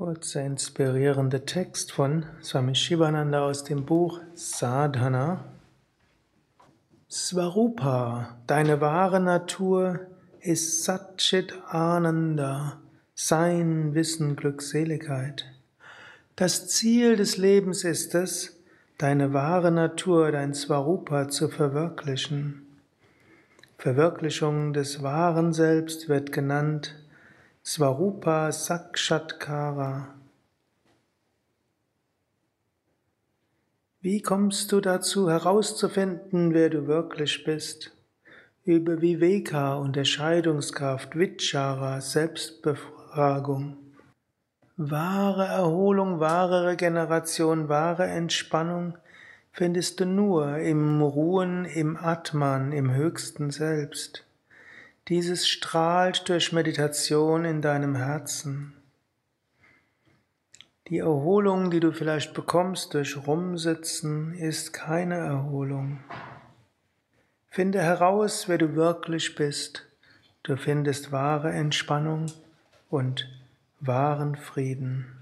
Kurzer inspirierender Text von Swami Shivananda aus dem Buch Sadhana. Svarupa, deine wahre Natur ist Satchit Ananda, Sein, Wissen, Glückseligkeit. Das Ziel des Lebens ist es, deine wahre Natur, dein Svarupa zu verwirklichen. Verwirklichung des wahren Selbst wird genannt Svarupa Sakshatkara. Wie kommst du dazu herauszufinden, wer du wirklich bist? Über Viveka, Unterscheidungskraft, Vichara, Selbstbefragung. Wahre Erholung, wahre Regeneration, wahre Entspannung findest du nur im Ruhen, im Atman, im höchsten Selbst. Dieses strahlt durch Meditation in deinem Herzen. Die Erholung, die du vielleicht bekommst durch Rumsitzen, ist keine Erholung. Finde heraus, wer du wirklich bist. Du findest wahre Entspannung und wahren Frieden.